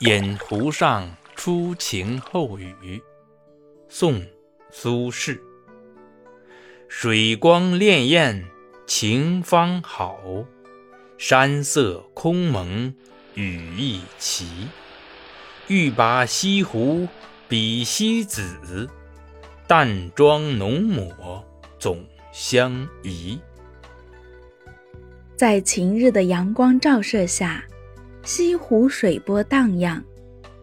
饮湖上初晴后雨，宋·苏轼。水光潋滟晴方好，山色空蒙雨亦奇。欲把西湖比西子，淡妆浓抹总相宜。在晴日的阳光照射下。西湖水波荡漾，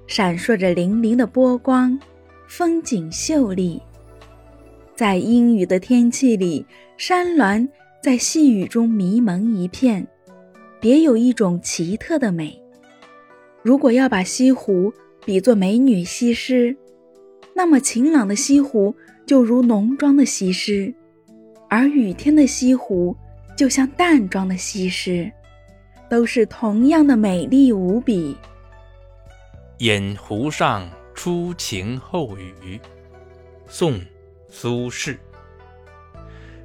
闪烁着粼粼的波光，风景秀丽。在阴雨的天气里，山峦在细雨中迷蒙一片，别有一种奇特的美。如果要把西湖比作美女西施，那么晴朗的西湖就如浓妆的西施，而雨天的西湖就像淡妆的西施。都是同样的美丽无比。饮湖上初晴后雨，宋·苏轼。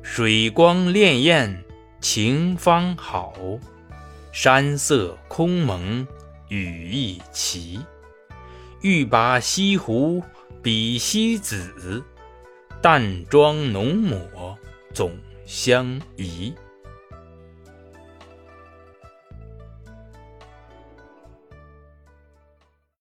水光潋滟晴方好，山色空蒙雨亦奇。欲把西湖比西子，淡妆浓抹总相宜。